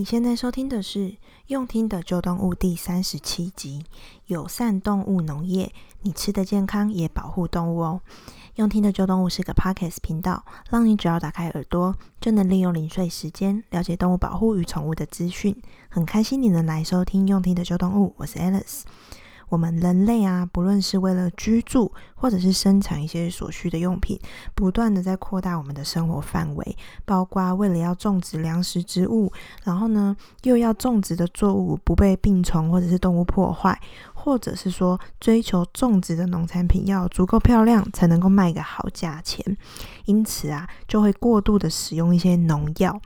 你现在收听的是《用听的旧动物》第三十七集：友善动物农业，你吃的健康也保护动物哦。用听的旧动物是个 Podcast 频道，让你只要打开耳朵，就能利用零碎时间了解动物保护与宠物的资讯。很开心你能来收听《用听的旧动物》，我是 Alice。我们人类啊，不论是为了居住，或者是生产一些所需的用品，不断的在扩大我们的生活范围，包括为了要种植粮食植物，然后呢，又要种植的作物不被病虫或者是动物破坏。或者是说，追求种植的农产品要足够漂亮，才能够卖个好价钱，因此啊，就会过度的使用一些农药。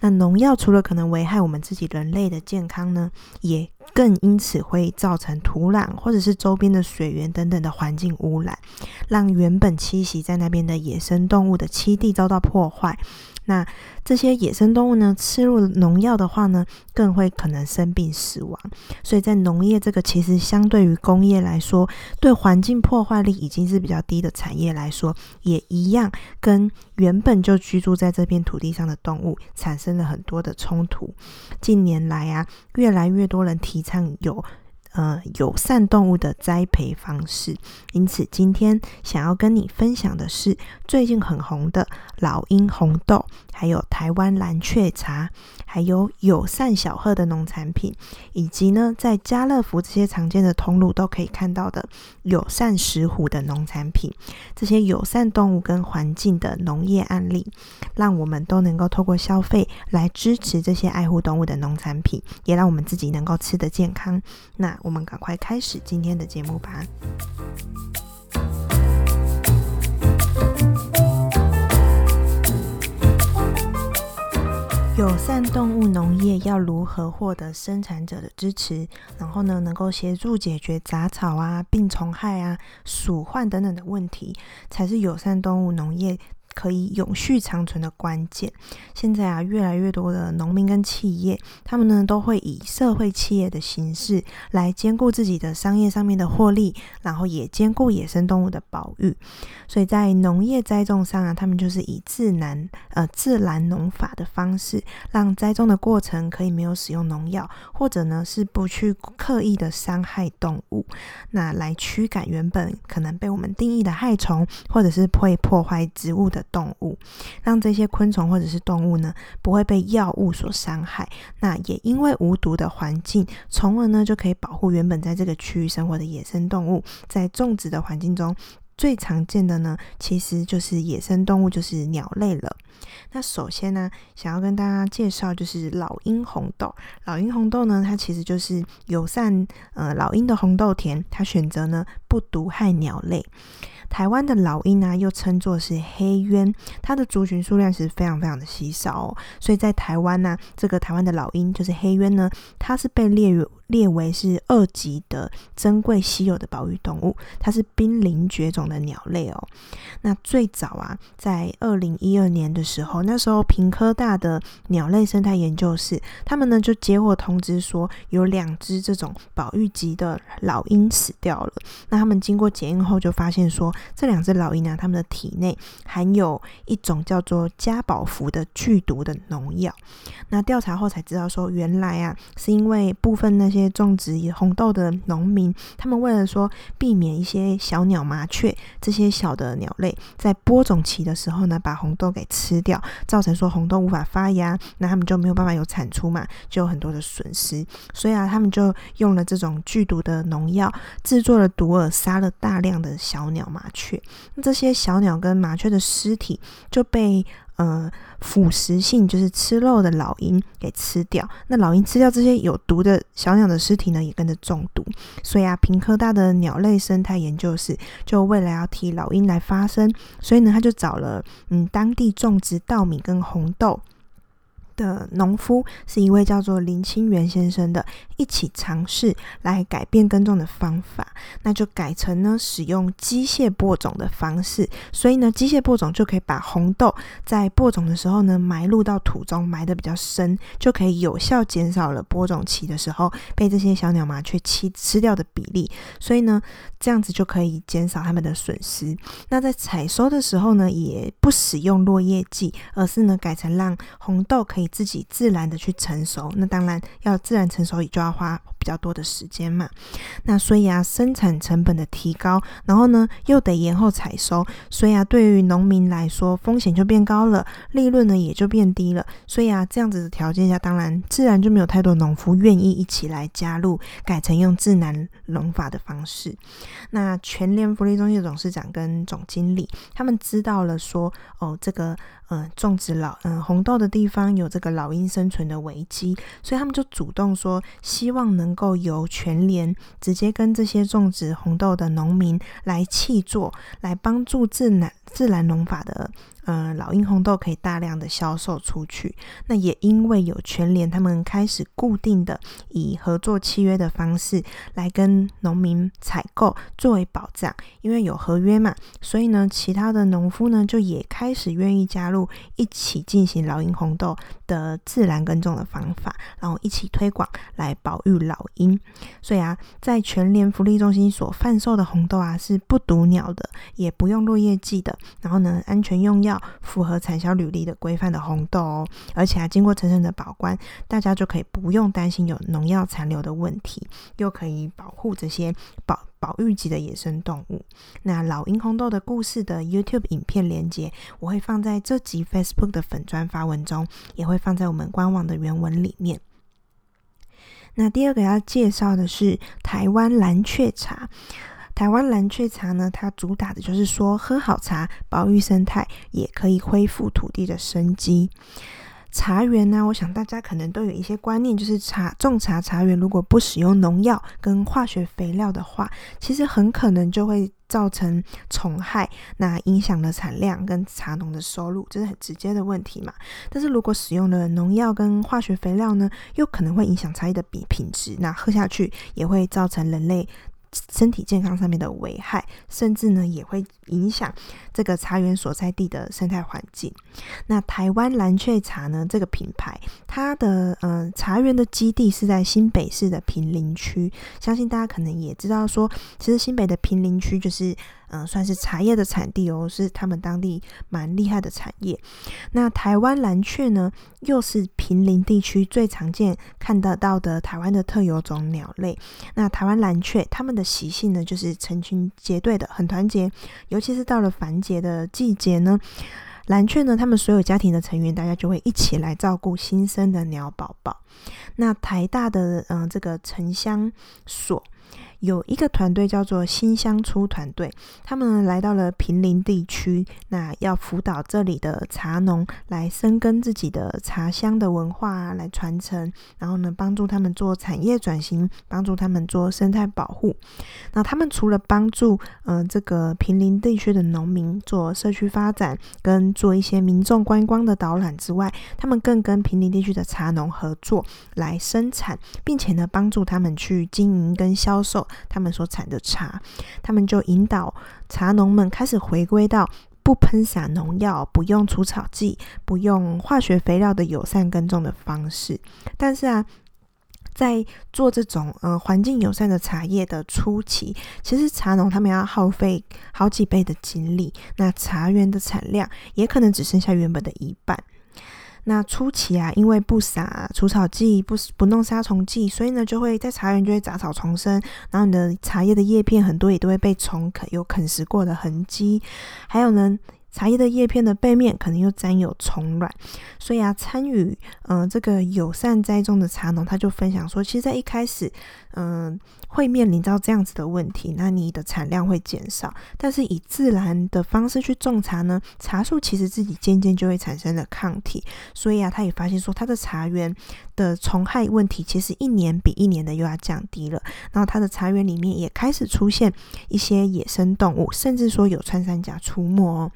那农药除了可能危害我们自己人类的健康呢，也更因此会造成土壤或者是周边的水源等等的环境污染，让原本栖息在那边的野生动物的栖地遭到破坏。那这些野生动物呢，吃入农药的话呢，更会可能生病死亡。所以在农业这个其实相对于工业来说，对环境破坏力已经是比较低的产业来说，也一样跟原本就居住在这片土地上的动物产生了很多的冲突。近年来啊，越来越多人提倡有。呃，友善动物的栽培方式，因此今天想要跟你分享的是最近很红的老鹰红豆，还有台湾蓝雀茶，还有友善小贺的农产品，以及呢，在家乐福这些常见的通路都可以看到的友善石虎的农产品，这些友善动物跟环境的农业案例，让我们都能够透过消费来支持这些爱护动物的农产品，也让我们自己能够吃得健康。那。我们赶快开始今天的节目吧。友善动物农业要如何获得生产者的支持？然后呢，能够协助解决杂草啊、病虫害啊、鼠患等等的问题，才是友善动物农业。可以永续长存的关键。现在啊，越来越多的农民跟企业，他们呢都会以社会企业的形式来兼顾自己的商业上面的获利，然后也兼顾野生动物的保育。所以在农业栽种上啊，他们就是以自然呃自然农法的方式，让栽种的过程可以没有使用农药，或者呢是不去刻意的伤害动物，那来驱赶原本可能被我们定义的害虫，或者是会破坏植物的。动物，让这些昆虫或者是动物呢，不会被药物所伤害。那也因为无毒的环境，从而呢就可以保护原本在这个区域生活的野生动物。在种植的环境中，最常见的呢，其实就是野生动物，就是鸟类了。那首先呢，想要跟大家介绍就是老鹰红豆。老鹰红豆呢，它其实就是友善呃老鹰的红豆田，它选择呢不毒害鸟类。台湾的老鹰呢，又称作是黑鸢，它的族群数量是非常非常的稀少哦，所以在台湾呢，这个台湾的老鹰就是黑鸢呢，它是被列入。列为是二级的珍贵稀有的保育动物，它是濒临绝种的鸟类哦。那最早啊，在二零一二年的时候，那时候屏科大的鸟类生态研究室，他们呢就接获通知说，有两只这种保育级的老鹰死掉了。那他们经过检验后，就发现说，这两只老鹰呢，它们的体内含有一种叫做加宝福的剧毒的农药。那调查后才知道说，原来啊，是因为部分那些。些种植红豆的农民，他们为了说避免一些小鸟、麻雀这些小的鸟类在播种期的时候呢，把红豆给吃掉，造成说红豆无法发芽，那他们就没有办法有产出嘛，就有很多的损失。所以啊，他们就用了这种剧毒的农药，制作了毒饵，杀了大量的小鸟、麻雀。那这些小鸟跟麻雀的尸体就被。呃，腐蚀性就是吃肉的老鹰给吃掉，那老鹰吃掉这些有毒的小鸟的尸体呢，也跟着中毒。所以啊，平科大的鸟类生态研究室就为了要替老鹰来发声，所以呢，他就找了嗯当地种植稻米跟红豆。的农夫是一位叫做林清源先生的，一起尝试来改变耕种的方法，那就改成呢使用机械播种的方式，所以呢机械播种就可以把红豆在播种的时候呢埋入到土中，埋得比较深，就可以有效减少了播种期的时候被这些小鸟麻雀吃吃掉的比例，所以呢这样子就可以减少它们的损失。那在采收的时候呢，也不使用落叶剂，而是呢改成让红豆可以。自己自然的去成熟。那当然要自然成熟，也就要花比较多的时间嘛。那所以啊，生产成本的提高，然后呢又得延后采收，所以啊，对于农民来说风险就变高了，利润呢也就变低了。所以啊，这样子的条件下，当然自然就没有太多农夫愿意一起来加入，改成用自然农法的方式。那全联福利中心的董事长跟总经理，他们知道了说，哦，这个。嗯，种植老嗯红豆的地方有这个老鹰生存的危机，所以他们就主动说，希望能够由全联直接跟这些种植红豆的农民来契作，来帮助自然自然农法的。呃，老鹰红豆可以大量的销售出去。那也因为有全联，他们开始固定的以合作契约的方式来跟农民采购作为保障。因为有合约嘛，所以呢，其他的农夫呢就也开始愿意加入，一起进行老鹰红豆的自然耕种的方法，然后一起推广来保育老鹰。所以啊，在全联福利中心所贩售的红豆啊，是不毒鸟的，也不用落叶剂的，然后呢，安全用药。符合产销履历的规范的红豆哦，而且还经过层层的保关，大家就可以不用担心有农药残留的问题，又可以保护这些保保育级的野生动物。那老鹰红豆的故事的 YouTube 影片连接，我会放在这集 Facebook 的粉专发文中，也会放在我们官网的原文里面。那第二个要介绍的是台湾蓝鹊茶。台湾蓝雀茶呢，它主打的就是说喝好茶，保育生态，也可以恢复土地的生机。茶园呢，我想大家可能都有一些观念，就是茶种茶茶园如果不使用农药跟化学肥料的话，其实很可能就会造成虫害，那影响了产量跟茶农的收入，这是很直接的问题嘛。但是如果使用了农药跟化学肥料呢，又可能会影响茶叶的比品质，那喝下去也会造成人类。身体健康上面的危害，甚至呢也会影响这个茶园所在地的生态环境。那台湾蓝雀茶呢，这个品牌，它的呃茶园的基地是在新北市的平林区，相信大家可能也知道说，其实新北的平林区就是。嗯，算是茶叶的产地哦，是他们当地蛮厉害的产业。那台湾蓝鹊呢，又是平林地区最常见看得到的台湾的特有种鸟类。那台湾蓝鹊，它们的习性呢，就是成群结队的，很团结。尤其是到了繁殖的季节呢，蓝鹊呢，他们所有家庭的成员，大家就会一起来照顾新生的鸟宝宝。那台大的嗯、这个城乡所。有一个团队叫做新乡出团队，他们来到了平林地区，那要辅导这里的茶农来深耕自己的茶乡的文化，来传承，然后呢，帮助他们做产业转型，帮助他们做生态保护。那他们除了帮助嗯、这个平林地区的农民做社区发展，跟做一些民众观光的导览之外，他们更跟平林地区的茶农合作来生产，并且呢，帮助他们去经营跟销售。他们所产的茶，他们就引导茶农们开始回归到不喷洒农药、不用除草剂、不用化学肥料的友善耕种的方式。但是啊，在做这种呃环境友善的茶叶的初期，其实茶农他们要耗费好几倍的精力，那茶园的产量也可能只剩下原本的一半。那初期啊，因为不撒除草剂，不不弄杀虫剂，所以呢，就会在茶园就会杂草丛生，然后你的茶叶的叶片很多也都会被虫啃，有啃食过的痕迹，还有呢。茶叶的叶片的背面可能又沾有虫卵，所以啊，参与嗯、这个友善栽种的茶农，他就分享说，其实，在一开始，嗯、会面临到这样子的问题，那你的产量会减少，但是以自然的方式去种茶呢，茶树其实自己渐渐就会产生了抗体，所以啊，他也发现说，他的茶园的虫害问题其实一年比一年的又要降低了，然后它的茶园里面也开始出现一些野生动物，甚至说有穿山甲出没哦。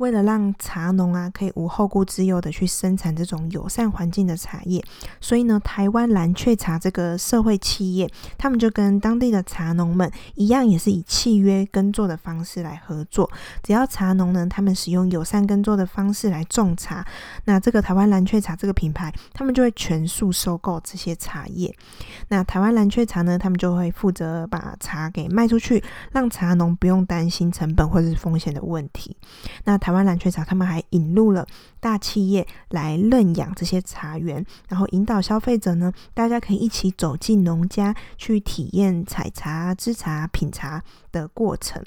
为了让茶农啊可以无后顾之忧的去生产这种友善环境的茶叶，所以呢，台湾蓝雀茶这个社会企业，他们就跟当地的茶农们一样，也是以契约耕作的方式来合作。只要茶农呢，他们使用友善耕作的方式来种茶，那这个台湾蓝雀茶这个品牌，他们就会全数收购这些茶叶。那台湾蓝雀茶呢，他们就会负责把茶给卖出去，让茶农不用担心成本或者是风险的问题。那台台湾蓝雀茶他们还引入了大企业来认养这些茶园，然后引导消费者呢，大家可以一起走进农家去体验采茶、制茶、品茶的过程。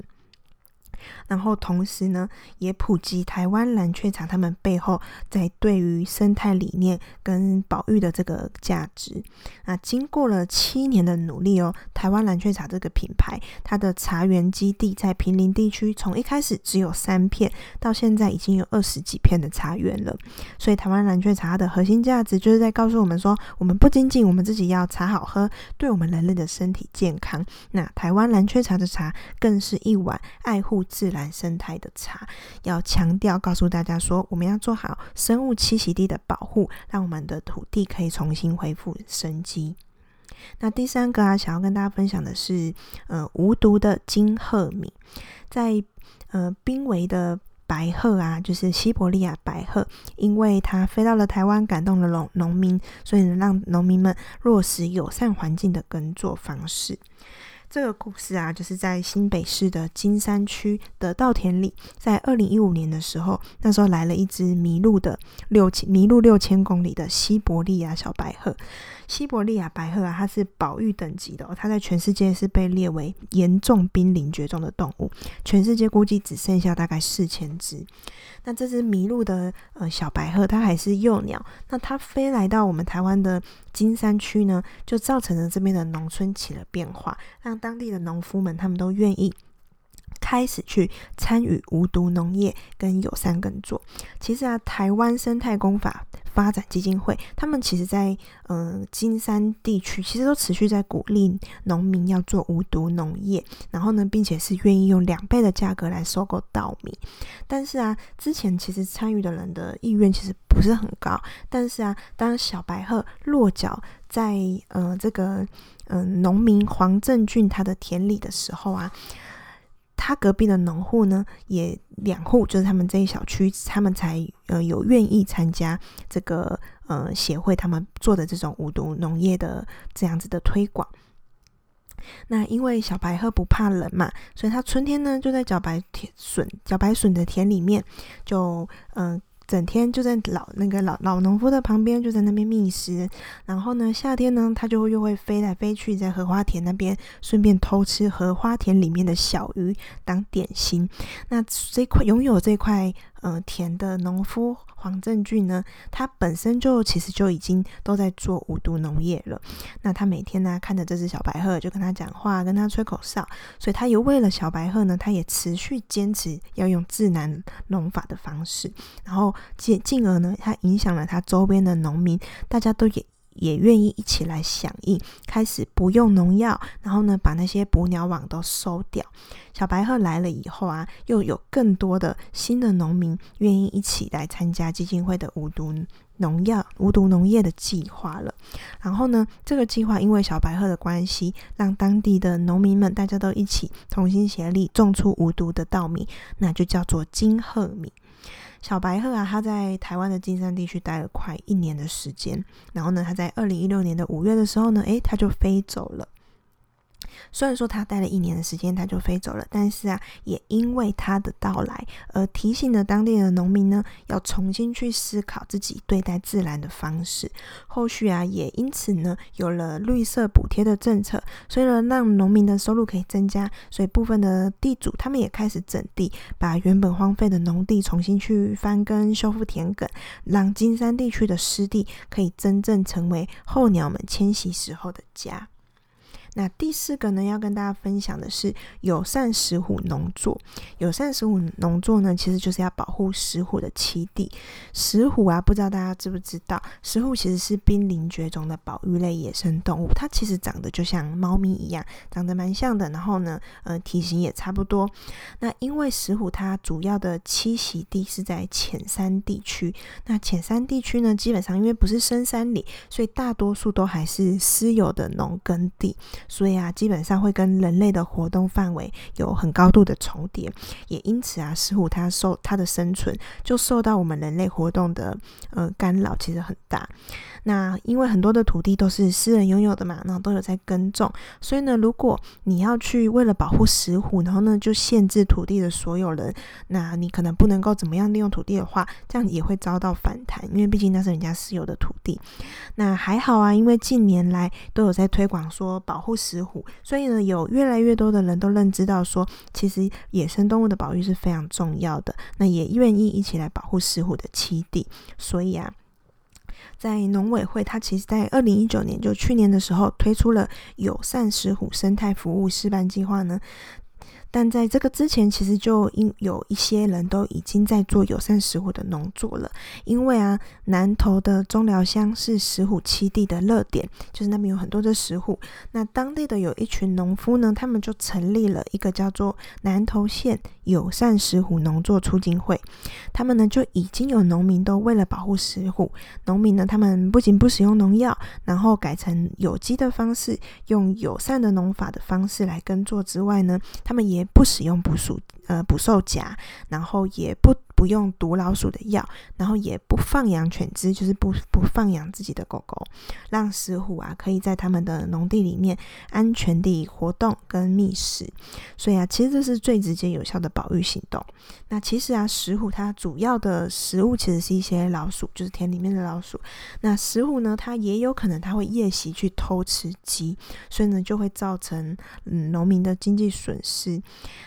然后同时呢，也普及台湾蓝雀茶他们背后在对于生态理念跟保育的这个价值。那经过了七年的努力哦，台湾蓝雀茶这个品牌，它的茶园基地在平林地区，从一开始只有三片，到现在已经有二十几片的茶园了。所以台湾蓝雀茶的核心价值就是在告诉我们说，我们不仅仅我们自己要茶好喝，对我们人类的身体健康，那台湾蓝雀茶的茶更是一碗爱护自然生态的茶，要强调告诉大家说，我们要做好生物栖息地的保护，让我们的土地可以重新恢复生机。那第三个啊，想要跟大家分享的是，呃，无毒的金鹤米，在呃濒危的白鹤啊，就是西伯利亚白鹤，因为它飞到了台湾，感动了农农民，所以能让农民们落实友善环境的耕作方式。这个故事啊，就是在新北市的金山区的稻田里，在二零一五年的时候，那时候来了一只迷路的六千迷路六千公里的西伯利亚小白鹤。西伯利亚白鹤啊，它是保育等级的，它在全世界是被列为严重濒临绝种的动物，全世界估计只剩下大概四千只。那这只迷路的呃小白鹤，它还是幼鸟，那它飞来到我们台湾的金山区呢，就造成了这边的农村起了变化，让当地的农夫们他们都愿意。开始去参与无毒农业跟友善耕作。其实啊，台湾生态工法发展基金会，他们其实在嗯、呃、金山地区，其实都持续在鼓励农民要做无毒农业，然后呢，并且是愿意用两倍的价格来收购稻米。但是啊，之前其实参与的人的意愿其实不是很高。但是啊，当小白鹤落脚在呃这个嗯、呃、农民黄正俊他的田里的时候啊。他隔壁的农户呢，也两户，就是他们这一小区，他们才呃有愿意参加这个呃协会，他们做的这种无毒农业的这样子的推广。那因为小白鹤不怕冷嘛，所以它春天呢就在茭白田笋、茭白笋的田里面就嗯。整天就在老那个老老农夫的旁边，就在那边觅食。然后呢，夏天呢，它就会又会飞来飞去，在荷花田那边顺便偷吃荷花田里面的小鱼当点心。那这块拥有这块呃田的农夫。黄正俊呢，他本身就其实就已经都在做无毒农业了。那他每天呢，看着这只小白鹤，就跟他讲话，跟他吹口哨。所以他也为了小白鹤呢，他也持续坚持要用自然农法的方式，然后进进而呢，他影响了他周边的农民，大家都也。也愿意一起来响应，开始不用农药，然后呢，把那些捕鸟网都收掉。小白鹤来了以后啊，又有更多的新的农民愿意一起来参加基金会的无毒农药、无毒农业的计划了。然后呢，这个计划因为小白鹤的关系，让当地的农民们大家都一起同心协力种出无毒的稻米，那就叫做金鹤米。小白鹤啊，它在台湾的金山地区待了快一年的时间，然后呢，它在二零一六年的五月的时候呢，诶，它就飞走了。虽然说他待了一年的时间，他就飞走了，但是啊，也因为他的到来而提醒了当地的农民呢，要重新去思考自己对待自然的方式。后续啊，也因此呢，有了绿色补贴的政策，所以呢，让农民的收入可以增加，所以部分的地主他们也开始整地，把原本荒废的农地重新去翻耕、修复田埂，让金山地区的湿地可以真正成为候鸟们迁徙时候的家。那第四个呢，要跟大家分享的是友善石虎农作。友善石虎农作呢，其实就是要保护石虎的栖地。石虎啊，不知道大家知不知道，石虎其实是濒临绝种的保育类野生动物。它其实长得就像猫咪一样，长得蛮像的。然后呢，呃，体型也差不多。那因为石虎它主要的栖息地是在浅山地区。那浅山地区呢，基本上因为不是深山里，所以大多数都还是私有的农耕地。所以啊，基本上会跟人类的活动范围有很高度的重叠，也因此啊，石虎它受它的生存就受到我们人类活动的呃干扰，其实很大。那因为很多的土地都是私人拥有的嘛，然后都有在耕种，所以呢，如果你要去为了保护石虎，然后呢就限制土地的所有人，那你可能不能够怎么样利用土地的话，这样也会遭到反弹，因为毕竟那是人家私有的土地。那还好啊，因为近年来都有在推广说保护石虎，所以呢，有越来越多的人都认知到说，其实野生动物的保育是非常重要的，那也愿意一起来保护石虎的栖地，所以啊。在农委会，它其实在二零一九年，就去年的时候推出了友善石虎生态服务示范计划呢。但在这个之前，其实就因有一些人都已经在做友善石虎的农作了。因为啊，南投的中寮乡是石虎栖地的热点，就是那边有很多的石虎。那当地的有一群农夫呢，他们就成立了一个叫做南投县友善石虎农作促进会。他们呢就已经有农民都为了保护石虎，农民呢他们不仅不使用农药，然后改成有机的方式，用友善的农法的方式来耕作之外呢，他们也不使用捕鼠呃捕兽夹，然后也不不用毒老鼠的药，然后也不放养犬只，就是不不放养自己的狗狗，让石虎啊可以在他们的农地里面安全地活动跟觅食。所以啊，其实这是最直接有效的保育行动。那其实啊，石虎它主要的食物其实是一些老鼠，就是田里面的老鼠。那石虎呢，它也有可能它会夜袭去偷吃鸡，所以呢就会造成嗯农民的经济损失。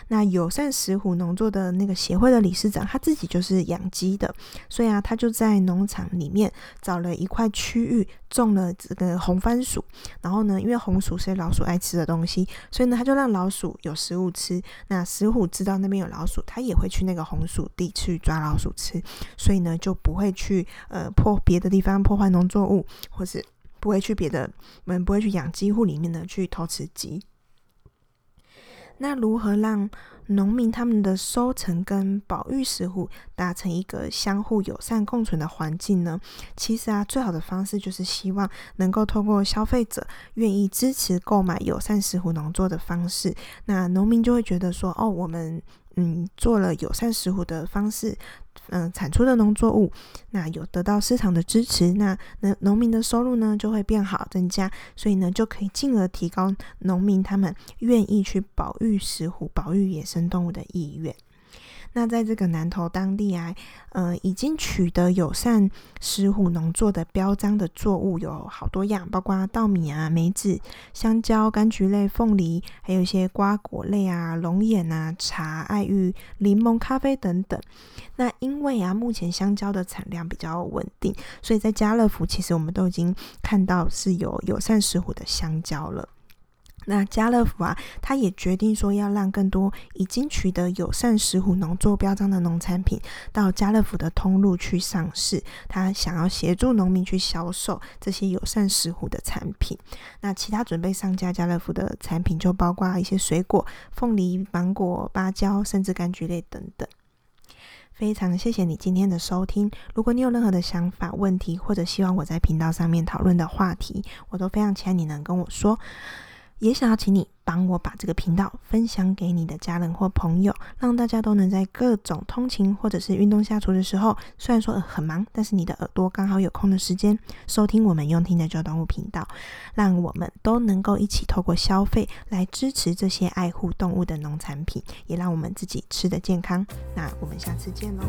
那友善石虎农作的那个协会的理事长，他自己就是养鸡的，所以啊，他就在农场里面找了一块区域，种了这个红番薯。然后呢，因为红薯是老鼠爱吃的东西，所以呢，他就让老鼠有食物吃。那石虎知道那边有老鼠，他也会去那个红薯地去抓老鼠吃，所以呢，就不会去呃破别的地方破坏农作物，或是不会去别的，嗯，不会去养鸡户里面呢去偷吃鸡。那如何让农民他们的收成跟保育石虎达成一个相互友善共存的环境呢？其实啊，最好的方式就是希望能够透过消费者愿意支持购买友善石虎农作的方式，那农民就会觉得说，哦，我们。嗯，做了友善石虎的方式，嗯、产出的农作物，那有得到市场的支持，那那农民的收入呢就会变好增加，所以呢就可以进而提高农民他们愿意去保育石虎、保育野生动物的意愿。那在这个南投当地啊，呃，已经取得友善石虎农作的标章的作物有好多样，包括稻米啊、梅子、香蕉、柑橘类、凤梨，还有一些瓜果类啊、龙眼啊、茶、爱玉、柠檬、咖啡等等。那因为啊，目前香蕉的产量比较稳定，所以在家乐福其实我们都已经看到是有友善石虎的香蕉了。那家乐福啊，他也决定说要让更多已经取得友善食虎农作标章的农产品到家乐福的通路去上市。他想要协助农民去销售这些友善食虎的产品。那其他准备上架家乐福的产品就包括一些水果、凤梨、芒果、芭蕉，甚至柑橘类等等。非常谢谢你今天的收听。如果你有任何的想法、问题，或者希望我在频道上面讨论的话题，我都非常期待你能跟我说。也想要请你帮我把这个频道分享给你的家人或朋友，让大家都能在各种通勤或者是运动下厨的时候，虽然说很忙，但是你的耳朵刚好有空的时间收听我们用听的旧动物频道，让我们都能够一起透过消费来支持这些爱护动物的农产品，也让我们自己吃得健康。那我们下次见喽。